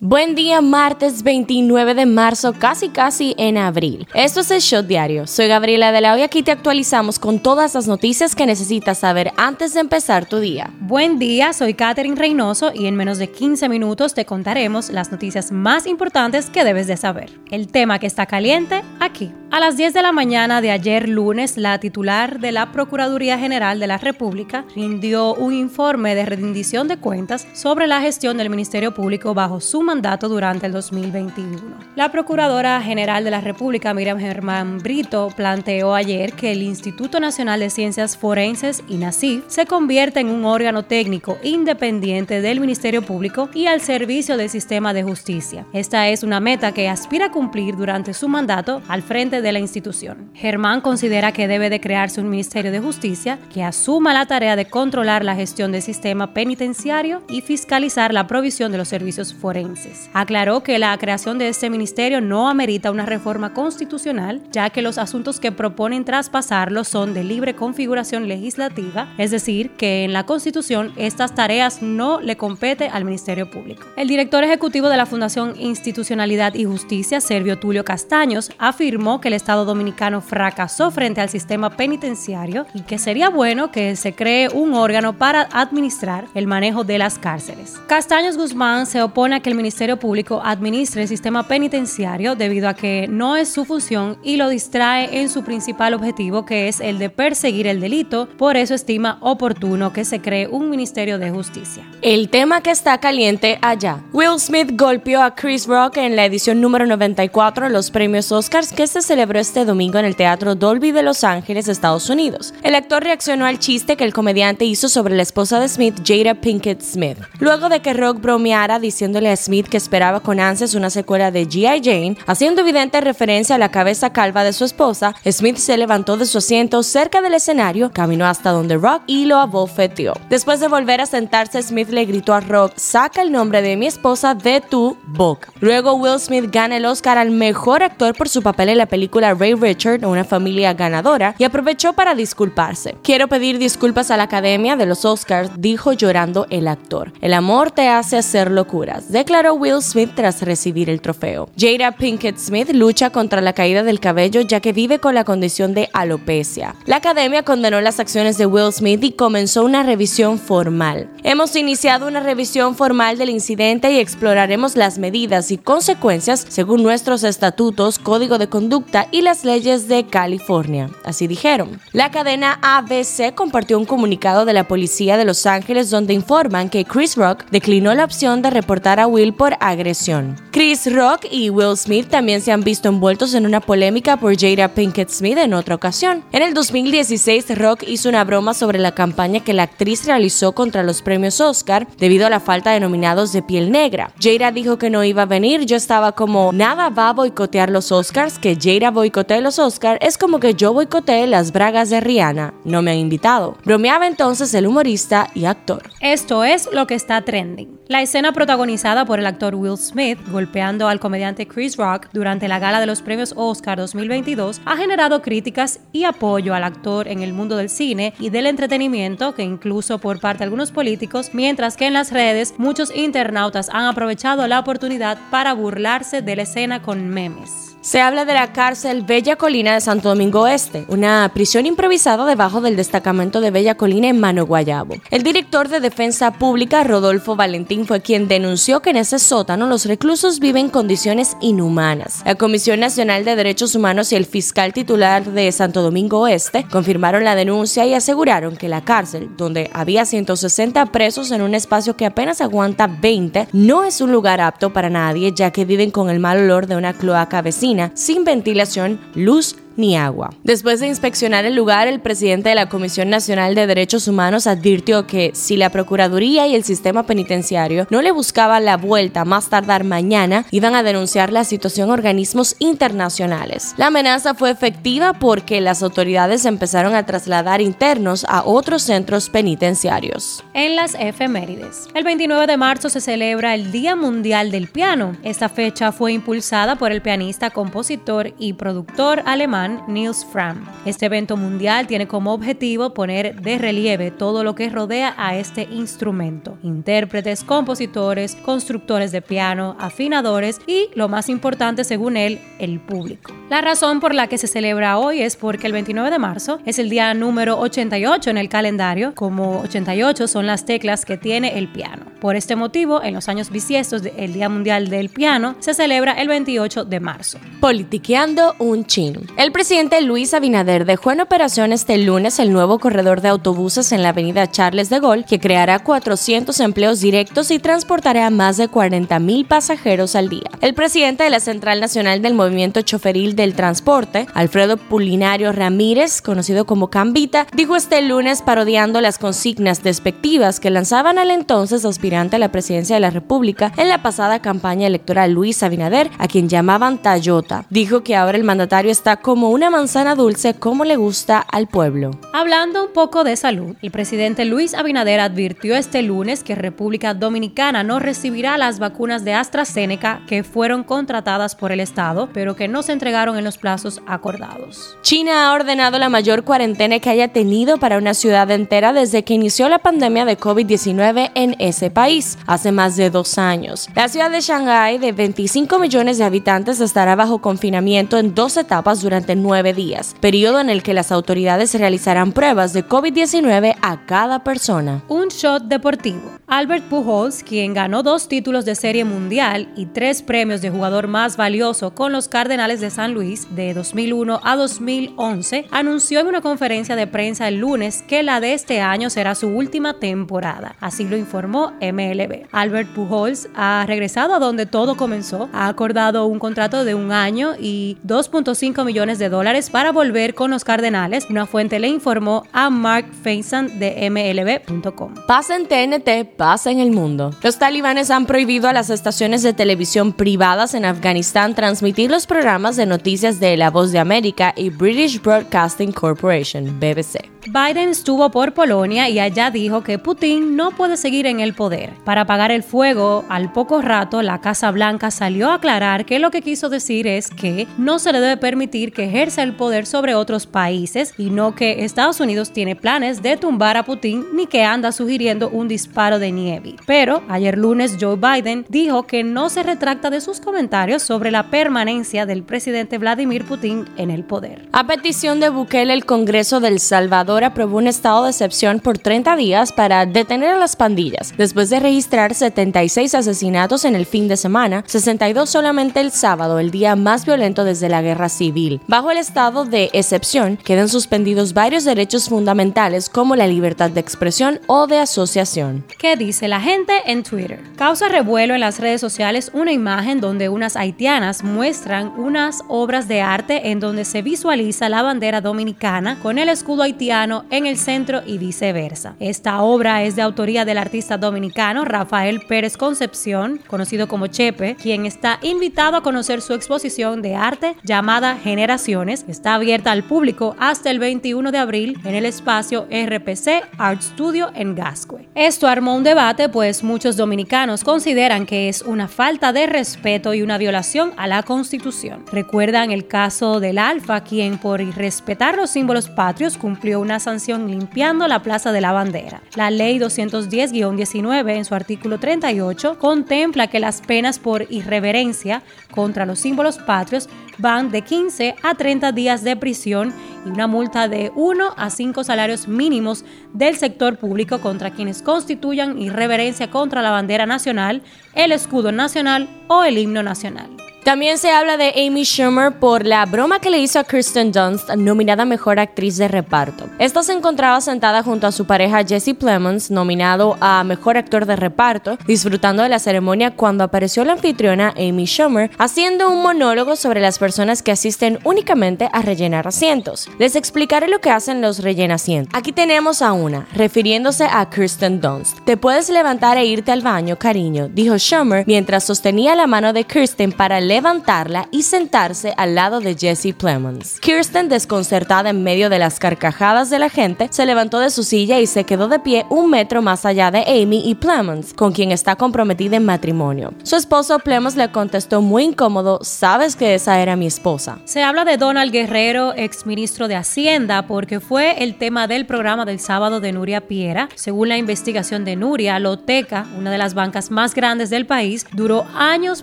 Buen día, martes 29 de marzo, casi casi en abril. Esto es el Shot Diario. Soy Gabriela de la y aquí te actualizamos con todas las noticias que necesitas saber antes de empezar tu día. Buen día, soy Katherine Reynoso y en menos de 15 minutos te contaremos las noticias más importantes que debes de saber. El tema que está caliente aquí. A las 10 de la mañana de ayer lunes, la titular de la Procuraduría General de la República rindió un informe de rendición de cuentas sobre la gestión del Ministerio Público bajo su mandato durante el 2021. La Procuradora General de la República, Miriam Germán Brito, planteó ayer que el Instituto Nacional de Ciencias Forenses, INACIF, se convierte en un órgano técnico independiente del Ministerio Público y al servicio del sistema de justicia. Esta es una meta que aspira a cumplir durante su mandato al frente de la institución. Germán considera que debe de crearse un Ministerio de Justicia que asuma la tarea de controlar la gestión del sistema penitenciario y fiscalizar la provisión de los servicios forenses. Aclaró que la creación de este ministerio no amerita una reforma constitucional, ya que los asuntos que proponen traspasarlo son de libre configuración legislativa, es decir, que en la Constitución estas tareas no le compete al Ministerio Público. El director ejecutivo de la Fundación Institucionalidad y Justicia, Servio Tulio Castaños, afirmó que el Estado dominicano fracasó frente al sistema penitenciario y que sería bueno que se cree un órgano para administrar el manejo de las cárceles. Castaños Guzmán se opone a que el Ministerio Público administre el sistema penitenciario debido a que no es su función y lo distrae en su principal objetivo que es el de perseguir el delito, por eso estima oportuno que se cree un Ministerio de Justicia. El tema que está caliente allá. Will Smith golpeó a Chris Rock en la edición número 94 de los premios Oscars que se celebró este domingo en el Teatro Dolby de Los Ángeles, Estados Unidos. El actor reaccionó al chiste que el comediante hizo sobre la esposa de Smith, Jada Pinkett Smith. Luego de que Rock bromeara diciéndole a Smith que esperaba con ansias una secuela de G.I. Jane, haciendo evidente referencia a la cabeza calva de su esposa, Smith se levantó de su asiento cerca del escenario, caminó hasta donde Rock y lo abofeteó. Después de volver a sentarse, Smith le gritó a Rock, saca el nombre de mi esposa de tu boca. Luego Will Smith gana el Oscar al mejor actor por su papel en la película Ray Richard, una familia ganadora, y aprovechó para disculparse. Quiero pedir disculpas a la Academia de los Oscars, dijo llorando el actor. El amor te hace hacer locuras, declaró Will Smith tras recibir el trofeo. Jada Pinkett Smith lucha contra la caída del cabello ya que vive con la condición de alopecia. La Academia condenó las acciones de Will Smith y comenzó una revisión formal. Hemos iniciado una revisión formal del incidente y exploraremos las medidas y consecuencias según nuestros estatutos, código de conducta y las leyes de California. Así dijeron. La cadena ABC compartió un comunicado de la policía de Los Ángeles donde informan que Chris Rock declinó la opción de reportar a Will por agresión. Chris Rock y Will Smith también se han visto envueltos en una polémica por Jada Pinkett Smith en otra ocasión. En el 2016, Rock hizo una broma sobre la campaña que la actriz realizó contra los premios Oscar debido a la falta de nominados de piel negra. Jada dijo que no iba a venir, yo estaba como, nada va a boicotear los Oscars, que Jada boicotee los Oscars es como que yo boicoteé las bragas de Rihanna, no me han invitado. Bromeaba entonces el humorista y actor. Esto es lo que está trending. La escena protagonizada por el actor Will Smith golpeando al comediante Chris Rock durante la gala de los premios Oscar 2022 ha generado críticas y apoyo al actor en el mundo del cine y del entretenimiento, que incluso por parte de algunos políticos, mientras que en las redes muchos internautas han aprovechado la oportunidad para burlarse de la escena con memes. Se habla de la cárcel Bella Colina de Santo Domingo Este, una prisión improvisada debajo del destacamento de Bella Colina en Mano Guayabo. El director de Defensa Pública, Rodolfo Valentín, fue quien denunció que en ese sótano los reclusos viven en condiciones inhumanas. La Comisión Nacional de Derechos Humanos y el fiscal titular de Santo Domingo Este confirmaron la denuncia y aseguraron que la cárcel, donde había 160 presos en un espacio que apenas aguanta 20, no es un lugar apto para nadie, ya que viven con el mal olor de una cloaca vecina sin ventilación, luz ni agua. Después de inspeccionar el lugar, el presidente de la Comisión Nacional de Derechos Humanos advirtió que si la Procuraduría y el sistema penitenciario no le buscaban la vuelta más tardar mañana, iban a denunciar la situación a organismos internacionales. La amenaza fue efectiva porque las autoridades empezaron a trasladar internos a otros centros penitenciarios. En las efemérides. El 29 de marzo se celebra el Día Mundial del Piano. Esta fecha fue impulsada por el pianista, compositor y productor alemán alemán Niels Fram. Este evento mundial tiene como objetivo poner de relieve todo lo que rodea a este instrumento. Intérpretes, compositores, constructores de piano, afinadores y, lo más importante según él, el público. La razón por la que se celebra hoy es porque el 29 de marzo es el día número 88 en el calendario, como 88 son las teclas que tiene el piano. Por este motivo, en los años bisiestos del Día Mundial del Piano se celebra el 28 de marzo. Politiqueando un chin. El presidente Luis Abinader dejó en operación este lunes el nuevo corredor de autobuses en la avenida Charles de Gaulle, que creará 400 empleos directos y transportará a más de 40 mil pasajeros al día. El presidente de la Central Nacional del Movimiento Choferil del Transporte, Alfredo Pulinario Ramírez, conocido como Cambita, dijo este lunes parodiando las consignas despectivas que lanzaban al entonces aspirante a la presidencia de la República en la pasada campaña electoral Luis Abinader, a quien llamaban Tayota. Dijo que ahora el mandatario está como una manzana dulce como le gusta al pueblo. Hablando un poco de salud, el presidente Luis Abinader advirtió este lunes que República Dominicana no recibirá las vacunas de AstraZeneca que fueron contratadas por el Estado, pero que no se entregaron en los plazos acordados. China ha ordenado la mayor cuarentena que haya tenido para una ciudad entera desde que inició la pandemia de COVID-19 en ese país, hace más de dos años. La ciudad de Shanghái, de 25 millones de habitantes, estará bajo confinamiento en dos etapas durante nueve días, periodo en el que las autoridades realizarán pruebas de COVID-19 a cada persona. Un shot deportivo. Albert Pujols, quien ganó dos títulos de serie mundial y tres premios de jugador más valioso con los Cardenales de San Luis de 2001 a 2011, anunció en una conferencia de prensa el lunes que la de este año será su última temporada. Así lo informó MLB. Albert Pujols ha regresado a donde todo comenzó, ha acordado un contrato de un año y 2.5 millones de dólares para volver con los Cardenales. Una fuente le informó a Mark Feinstein de MLB.com. Pasa en TNT pasa en el mundo. Los talibanes han prohibido a las estaciones de televisión privadas en Afganistán transmitir los programas de noticias de La Voz de América y British Broadcasting Corporation, BBC. Biden estuvo por Polonia y allá dijo que Putin no puede seguir en el poder. Para apagar el fuego, al poco rato la Casa Blanca salió a aclarar que lo que quiso decir es que no se le debe permitir que ejerza el poder sobre otros países y no que Estados Unidos tiene planes de tumbar a Putin ni que anda sugiriendo un disparo de nieve. Pero ayer lunes Joe Biden dijo que no se retracta de sus comentarios sobre la permanencia del presidente Vladimir Putin en el poder. A petición de Bukele, el Congreso del Salvador aprobó un estado de excepción por 30 días para detener a las pandillas, después de registrar 76 asesinatos en el fin de semana, 62 solamente el sábado, el día más violento desde la guerra civil. Bajo el estado de excepción, quedan suspendidos varios derechos fundamentales como la libertad de expresión o de asociación. ¿Qué dice la gente en Twitter? Causa revuelo en las redes sociales una imagen donde unas haitianas muestran unas obras de arte en donde se visualiza la bandera dominicana con el escudo haitiano en el centro y viceversa. Esta obra es de autoría del artista dominicano Rafael Pérez Concepción, conocido como Chepe, quien está invitado a conocer su exposición de arte llamada Generaciones. Está abierta al público hasta el 21 de abril en el espacio RPC Art Studio en Gascue. Esto armó un debate pues muchos dominicanos consideran que es una falta de respeto y una violación a la Constitución. Recuerdan el caso del Alfa, quien por irrespetar los símbolos patrios cumplió una sanción limpiando la Plaza de la Bandera. La ley 210-19 en su artículo 38 contempla que las penas por irreverencia contra los símbolos patrios van de 15 a 30 días de prisión y una multa de 1 a 5 salarios mínimos del sector público contra quienes constituyan irreverencia contra la bandera nacional, el escudo nacional o el himno nacional. También se habla de Amy Schumer por la broma que le hizo a Kirsten Dunst, nominada Mejor Actriz de Reparto. Esta se encontraba sentada junto a su pareja Jesse Plemons, nominado a Mejor Actor de Reparto, disfrutando de la ceremonia cuando apareció la anfitriona Amy Schumer haciendo un monólogo sobre las personas que asisten únicamente a rellenar asientos. Les explicaré lo que hacen los rellenasientos. Aquí tenemos a una, refiriéndose a Kirsten Dunst. Te puedes levantar e irte al baño, cariño, dijo Schumer mientras sostenía la mano de Kirsten para leer levantarla y sentarse al lado de Jesse Plemons. Kirsten, desconcertada en medio de las carcajadas de la gente, se levantó de su silla y se quedó de pie un metro más allá de Amy y Plemons, con quien está comprometida en matrimonio. Su esposo Plemons le contestó muy incómodo, sabes que esa era mi esposa. Se habla de Donald Guerrero, exministro de Hacienda, porque fue el tema del programa del sábado de Nuria Piera. Según la investigación de Nuria, Loteca, una de las bancas más grandes del país, duró años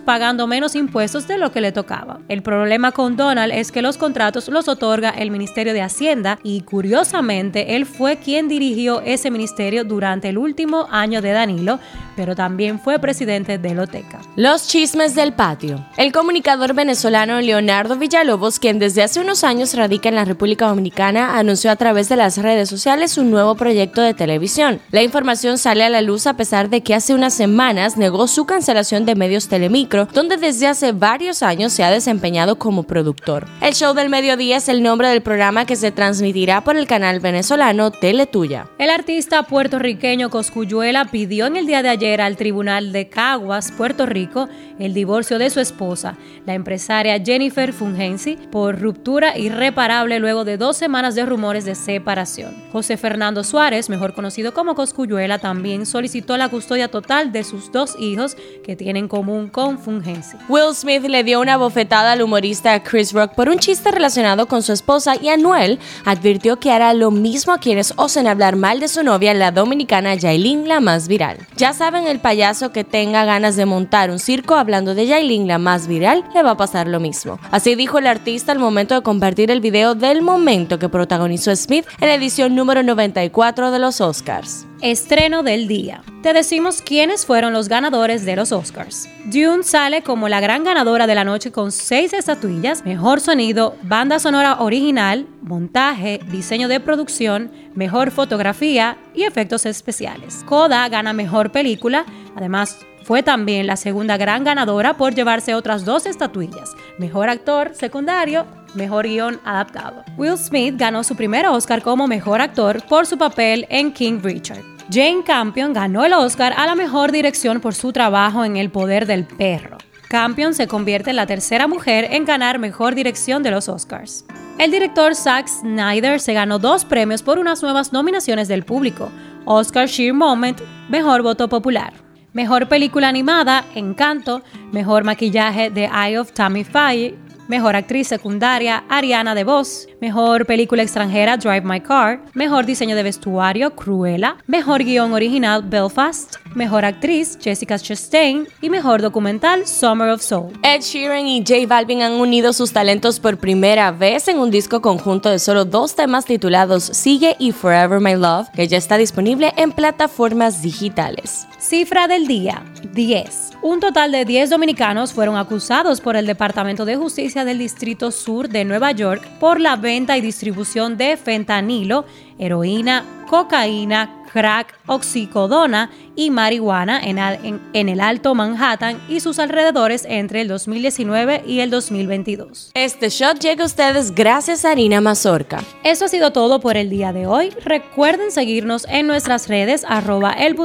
pagando menos impuestos de lo que le tocaba. El problema con Donald es que los contratos los otorga el Ministerio de Hacienda y curiosamente él fue quien dirigió ese ministerio durante el último año de Danilo, pero también fue presidente de Loteca. Los chismes del patio. El comunicador venezolano Leonardo Villalobos, quien desde hace unos años radica en la República Dominicana, anunció a través de las redes sociales un nuevo proyecto de televisión. La información sale a la luz a pesar de que hace unas semanas negó su cancelación de medios Telemicro, donde desde hace varios años se ha desempeñado como productor. El show del mediodía es el nombre del programa que se transmitirá por el canal venezolano Teletuya. El artista puertorriqueño Coscuyuela pidió en el día de ayer al Tribunal de Caguas, Puerto Rico, el divorcio de su esposa, la empresaria Jennifer Fungensi, por ruptura irreparable luego de dos semanas de rumores de separación. José Fernando Suárez, mejor conocido como Coscuyuela, también solicitó la custodia total de sus dos hijos que tienen en común con Fungensi. Will Smith le dio una bofetada al humorista Chris Rock por un chiste relacionado con su esposa y Anuel advirtió que hará lo mismo a quienes osen hablar mal de su novia, la dominicana Yailin, la más viral. Ya saben, el payaso que tenga ganas de montar un circo hablando de Yailin, la más viral, le va a pasar lo mismo. Así dijo el artista al momento de compartir el video del momento que protagonizó Smith en la edición número 94 de los Oscars. Estreno del día. Te decimos quiénes fueron los ganadores de los Oscars. Dune sale como la gran ganadora de la noche con seis estatuillas, mejor sonido, banda sonora original, montaje, diseño de producción, mejor fotografía y efectos especiales. Coda gana mejor película, además fue también la segunda gran ganadora por llevarse otras dos estatuillas, mejor actor secundario Mejor Guión Adaptado. Will Smith ganó su primer Oscar como Mejor Actor por su papel en King Richard. Jane Campion ganó el Oscar a la Mejor Dirección por su trabajo en El Poder del Perro. Campion se convierte en la tercera mujer en ganar Mejor Dirección de los Oscars. El director Zack Snyder se ganó dos premios por unas nuevas nominaciones del público, Oscar Sheer Moment, Mejor Voto Popular. Mejor película animada, Encanto, mejor maquillaje The Eye of Tammy Faye, Mejor actriz secundaria, Ariana DeVos. Mejor película extranjera, Drive My Car. Mejor diseño de vestuario, Cruella. Mejor guion original, Belfast. Mejor actriz, Jessica Chastain. Y mejor documental, Summer of Soul. Ed Sheeran y J Balvin han unido sus talentos por primera vez en un disco conjunto de solo dos temas titulados Sigue y Forever My Love, que ya está disponible en plataformas digitales. Cifra del día, 10. Un total de 10 dominicanos fueron acusados por el Departamento de Justicia del Distrito Sur de Nueva York por la venta y distribución de fentanilo, heroína, cocaína, crack, oxicodona y marihuana en, en, el Alto Manhattan y sus alrededores entre el 2019 y el 2022. Este shot llega a ustedes gracias a Harina Mazorca. Eso ha sido todo por el día de hoy. Recuerden seguirnos en nuestras redes arroba el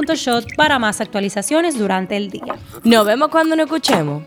para más actualizaciones durante el día. Nos vemos cuando nos escuchemos.